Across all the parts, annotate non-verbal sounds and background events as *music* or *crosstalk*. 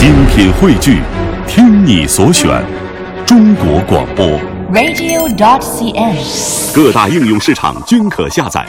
精品汇聚，听你所选，中国广播。radio.dot.cn，。各大应用市场均可下载。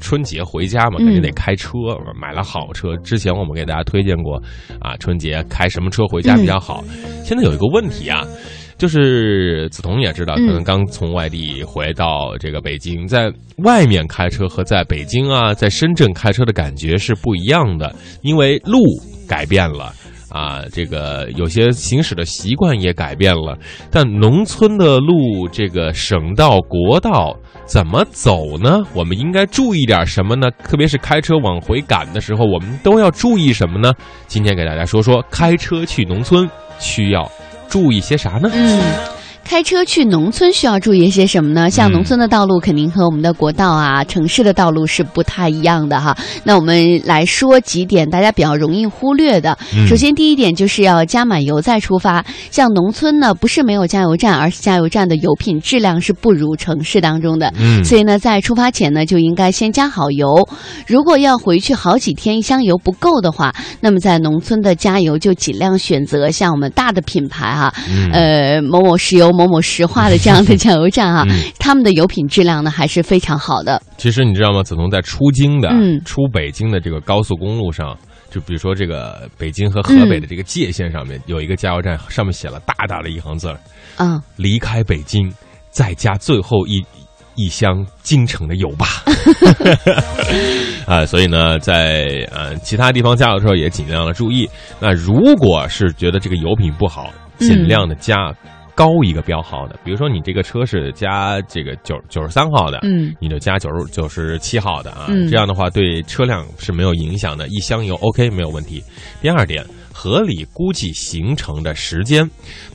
春节回家嘛，肯定得开车。买了好车，之前我们给大家推荐过啊，春节开什么车回家比较好。现在有一个问题啊，就是梓潼也知道，可能刚从外地回到这个北京，在外面开车和在北京啊，在深圳开车的感觉是不一样的，因为路改变了。啊，这个有些行驶的习惯也改变了，但农村的路，这个省道、国道怎么走呢？我们应该注意点什么呢？特别是开车往回赶的时候，我们都要注意什么呢？今天给大家说说开车去农村需要注意些啥呢？嗯。开车去农村需要注意一些什么呢？像农村的道路肯定和我们的国道啊、城市的道路是不太一样的哈。那我们来说几点大家比较容易忽略的。嗯首先，第一点就是要加满油再出发。像农村呢，不是没有加油站，而是加油站的油品质量是不如城市当中的。嗯所以呢，在出发前呢，就应该先加好油。如果要回去好几天，一箱油不够的话，那么在农村的加油就尽量选择像我们大的品牌哈、嗯呃，某某石油、某某石化的这样的加油站啊、*laughs* 嗯他们的油品质量呢还是非常好的。其实你知道吗？子彤在出京的、嗯出北京的这个高速公路上，就比如说这个北京和河北的这个界限上面，有一个加油站，上面写了大大的一行字儿嗯，离开北京，再加最后一一箱京城的油吧。*laughs* *laughs* 啊，所以呢，在呃其他地方加油的时候也尽量的注意。那如果是觉得这个油品不好，嗯尽量的加高一个标号的，比如说你这个车是加这个九九十三号的，嗯你就加九十九十七号的啊，嗯这样的话对车辆是没有影响的，一箱油 OK 没有问题。第二点，合理估计行程的时间，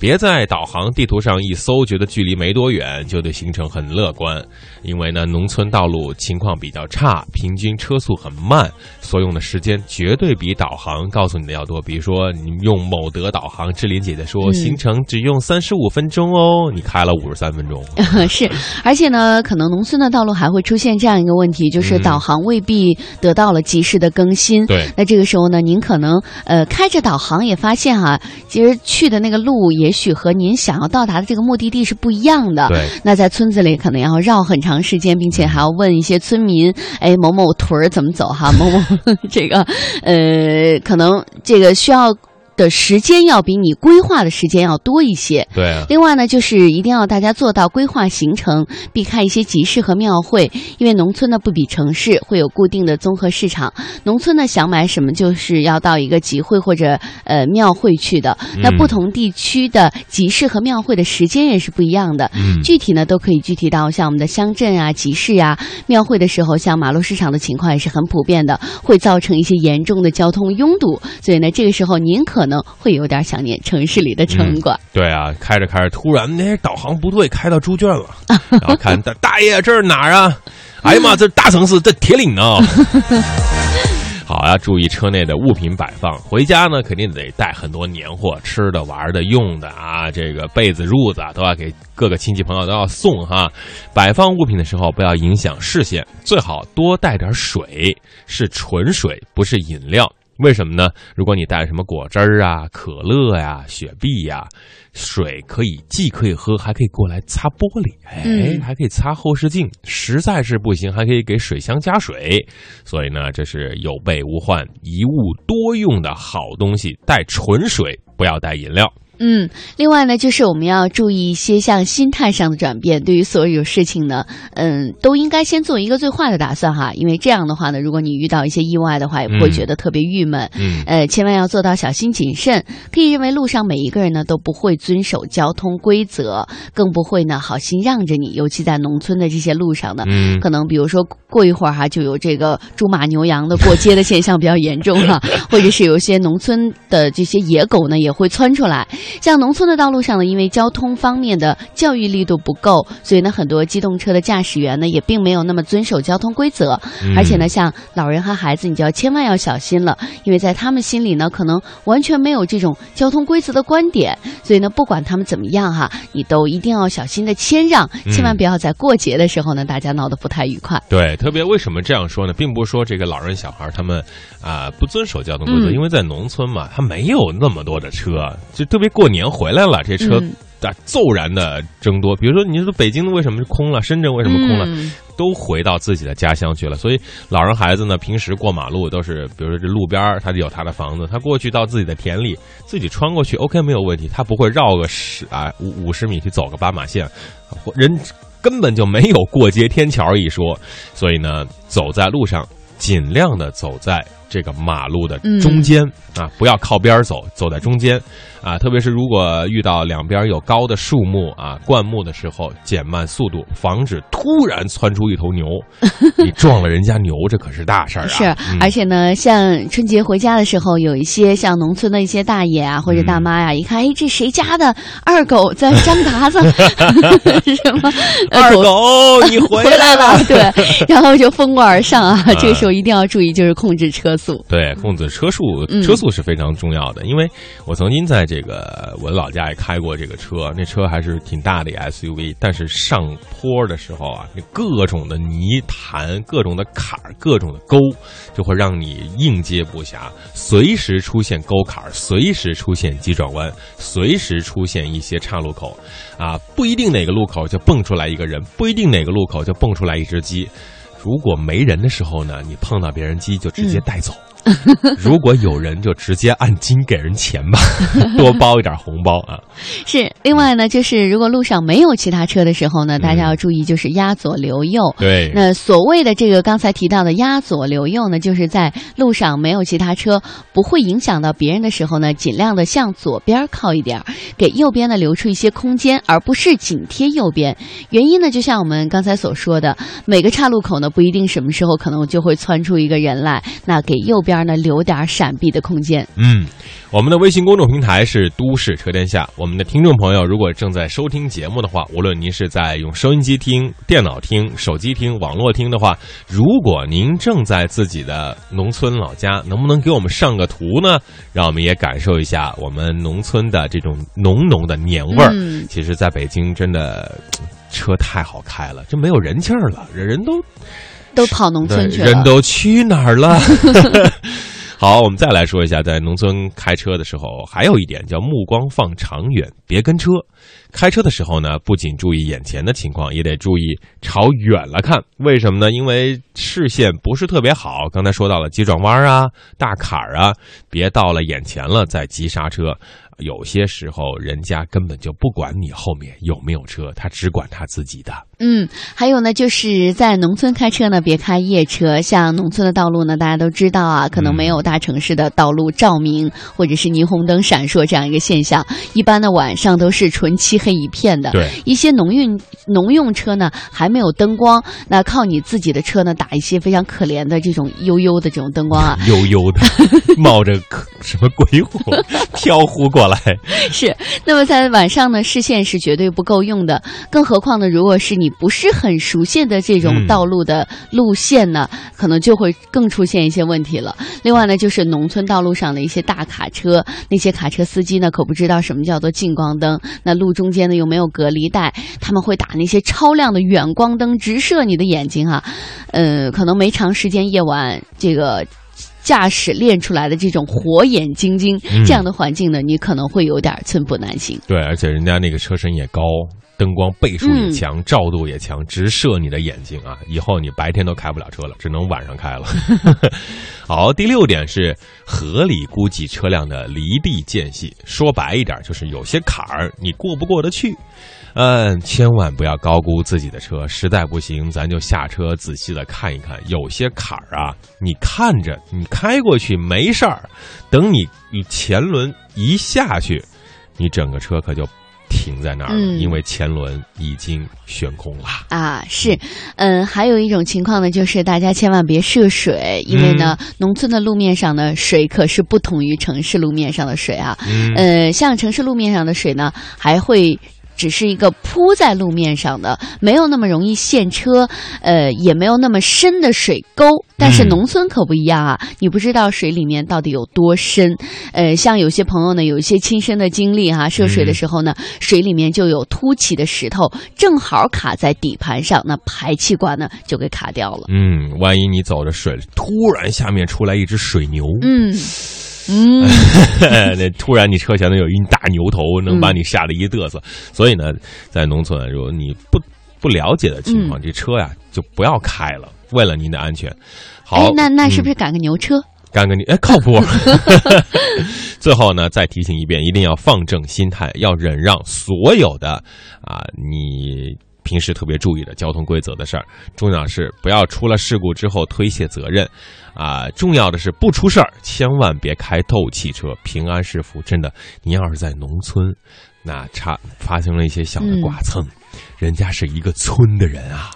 别在导航地图上一搜，觉得距离没多远，就对行程很乐观。因为呢，农村道路情况比较差，平均车速很慢，所用的时间绝对比导航告诉你的要多。比如说，你用某德导航，志玲姐姐说、嗯行程只用三十五分钟哦，你开了五十三分钟。是，而且呢，可能农村的道路还会出现这样一个问题，就是嗯导航未必得到了及时的更新。对那这个时候呢，您可能呃开着导航也发现哈、其实去的那个路也许和您想要到达的这个目的地是不一样的。对。那在村子里可能要绕很长时间，并且还要问一些村民，哎，某某屯儿怎么走哈，某某 *laughs* 这个呃，可能这个需要的时间要比你规划的时间要多一些。对啊，另外呢，就是一定要大家做到规划行程，避开一些集市和庙会，因为农村呢不比城市，会有固定的综合市场。农村呢想买什么，就是要到一个集会或者呃庙会去的。那嗯不同地区的集市和庙会的时间也是不一样的。嗯具体呢都可以具体到像我们的乡镇啊、集市啊、庙会的时候，像马路市场的情况也是很普遍的，会造成一些严重的交通拥堵。所以呢，这个时候您可能会有点想念城市里的城管。对啊，开着开着，突然那导航不对，开到猪圈了，*laughs* 然后看大大爷这是哪儿啊？哎呀妈，这大城市，这铁岭呢。*laughs* 好啊，注意车内的物品摆放。回家呢，肯定得带很多年货，吃的、玩的、用的啊，这个被子、褥子啊，都要给各个亲戚朋友都要送哈。摆放物品的时候不要影响视线，最好多带点水，是纯水，不是饮料。为什么呢？如果你带什么果汁儿啊、可乐呀、雪碧呀，水可以既可以喝，还可以过来擦玻璃，哎，嗯还可以擦后视镜。实在是不行，还可以给水箱加水。所以呢，这是有备无患、一物多用的好东西。带纯水，不要带饮料。嗯，另外呢，就是我们要注意一些像心态上的转变。对于所有事情呢，嗯，都应该先做一个最坏的打算哈，因为这样的话呢，如果你遇到一些意外的话，也不会嗯觉得特别郁闷。嗯呃，千万要做到小心谨慎。可以认为路上每一个人呢都不会遵守交通规则，更不会呢好心让着你。尤其在农村的这些路上呢，嗯可能比如说过一会儿哈，就有这个猪马牛羊的过街的现象比较严重哈，*laughs* 或者是有一些农村的这些野狗呢也会窜出来。像农村的道路上呢，因为交通方面的教育力度不够，所以呢，很多机动车的驾驶员呢也并没有那么遵守交通规则。嗯而且呢，像老人和孩子，你就要千万要小心了，因为在他们心里呢，可能完全没有这种交通规则的观点，所以呢，不管他们怎么样哈，你都一定要小心的谦让，嗯千万不要在过节的时候呢，大家闹得不太愉快。对，特别为什么这样说呢？并不是说这个老人小孩他们啊、不遵守交通规则，嗯因为在农村嘛，他没有那么多的车，就特别过年回来了，这车嗯啊骤然的增多。比如说，你说北京为什么是空了，深圳为什么空了？嗯都回到自己的家乡去了。所以老人孩子呢，平时过马路都是，比如说这路边儿他有他的房子，他过去到自己的田里，自己穿过去，OK 没有问题，他不会绕个十啊五五十米去走个斑马线，人根本就没有过街天桥一说。所以呢，走在路上，尽量的走在这个马路的中间、啊，不要靠边走，走在中间啊。特别是如果遇到两边有高的树木啊、灌木的时候，减慢速度，防止突然窜出一头牛，*laughs* 你撞了人家牛，这可是大事儿啊！是，嗯而且呢，像春节回家的时候，有一些像农村的一些大爷啊或者大妈呀、一看，哎，这谁家的二狗在张嘎子，什么呃二狗，你回回来了。了，*laughs* 对，然后就蜂拥而上啊，*laughs* 啊这个时候一定要注意，就是控制车速。对，控制车速，嗯车速是非常重要的。因为我曾经在这个我的老家也开过这个车，那车还是挺大的一 SUV，但是上坡的时候啊，那各种的泥潭、各种的坎儿、各种的沟，就会让你应接不暇，随时出现沟坎儿，随时出现急转弯，随时出现一些岔路口，啊，不一定哪个路口就蹦出来一个人，不一定哪个路口就蹦出来一只鸡。如果没人的时候呢，你碰到别人机就直接带走；*laughs* 如果有人就直接按斤给人钱吧，*laughs* 多包一点红包啊。是，另外呢，就是如果路上没有其他车的时候呢，大家要注意，就是压左留右。对，那所谓的这个刚才提到的压左留右呢，就是在路上没有其他车，不会影响到别人的时候呢，尽量的向左边靠一点，给右边呢留出一些空间，而不是紧贴右边。原因呢，就像我们刚才所说的，每个岔路口呢不一定什么时候可能就会窜出一个人来，那给右边呢留点儿闪避的空间。嗯，我们的微信公众平台是都市车天下。我们的听众朋友，如果正在收听节目的话，无论您是在用收音机听、电脑听、手机听、网络听的话，如果您正在自己的农村老家，能不能给我们上个图呢？让我们也感受一下我们农村的这种浓浓的年味儿。嗯其实，在北京真的车太好开了，就没有人气儿了，人人都都跑农村去了，人都去哪儿了？*laughs* 好，我们再来说一下，在农村开车的时候，还有一点叫目光放长远，别跟车。开车的时候呢，不仅注意眼前的情况，也得注意朝远了看。为什么呢？因为视线不是特别好。刚才说到了急转弯啊、大坎儿啊，别到了眼前了再急刹车。有些时候，人家根本就不管你后面有没有车，他只管他自己的。嗯，还有呢，就是在农村开车呢，别开夜车。像农村的道路呢，大家都知道啊，可能没有大城市的道路照明、或者是霓虹灯闪烁这样一个现象。一般呢，晚上都是纯漆黑一片的。对，一些农运农用车呢，还没有灯光，那靠你自己的车呢，打一些非常可怜的这种悠悠的这种灯光啊。*laughs* 悠悠的冒着什么鬼火飘忽过来。*laughs* 是，那么在晚上呢，视线是绝对不够用的。更何况呢，如果是你不是很熟悉的这种嗯道路的路线呢，可能就会更出现一些问题了。另外呢，就是农村道路上的一些大卡车，那些卡车司机呢，可不知道什么叫做近光灯，那路中间呢又没有隔离带，他们会打那些超亮的远光灯，直射你的眼睛啊。呃，可能没长时间夜晚这个。驾驶练出来的这种火眼金睛，嗯这样的环境呢，你可能会有点寸步难行。对，而且人家那个车身也高，灯光倍数也强，照度也强，直射你的眼睛啊！以后你白天都开不了车了，只能晚上开了。*laughs* 好，第六点是合理估计车辆的离地间隙。说白一点，就是有些坎儿你过不过得去。嗯，千万不要高估自己的车，实在不行，咱就下车仔细的看一看。有些坎儿啊，你看着你开过去没事儿，等你前轮一下去，你整个车可就停在那儿了，嗯因为前轮已经悬空了。啊，是，嗯，还有一种情况呢，就是大家千万别涉水，因为呢，农村的路面上的水可是不同于城市路面上的水啊。嗯呃，像城市路面上的水呢，还会。只是一个铺在路面上的，没有那么容易陷车，呃，也没有那么深的水沟。但是嗯农村可不一样啊，你不知道水里面到底有多深。呃，像有些朋友呢，有一些亲身的经历哈、涉水的时候呢，水里面就有凸起的石头，正好卡在底盘上，那排气管呢就给卡掉了。嗯，万一你走着水，突然下面出来一只水牛，嗯嗯，*laughs* 那突然你车前头有一大牛头，能把你吓得一嘚瑟。所以呢，在农村，如果你不不了解的情况，嗯这车呀就不要开了，为了您的安全。好哎，，那那是不是是赶个牛车？*laughs* 干个你哎靠谱？*laughs* 最后呢，再提醒一遍，一定要放正心态，要忍让所有的啊你。平时特别注意的交通规则的事儿，重要是不要出了事故之后推卸责任，啊，重要的是不出事儿，千万别开斗气车，平安是福。真的，你要是在农村，那差发生了一些小的剐蹭，人家是一个村的人啊，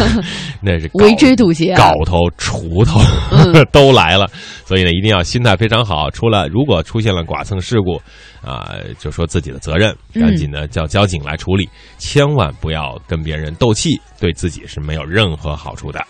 *laughs* 那是搞围追堵截啊。镐头、锄头、*laughs* 都来了，所以呢，一定要心态非常好。除了如果出现了剐蹭事故，啊、就说自己的责任，嗯。赶紧呢叫交警来处理，千万不要跟别人斗气，对自己是没有任何好处的。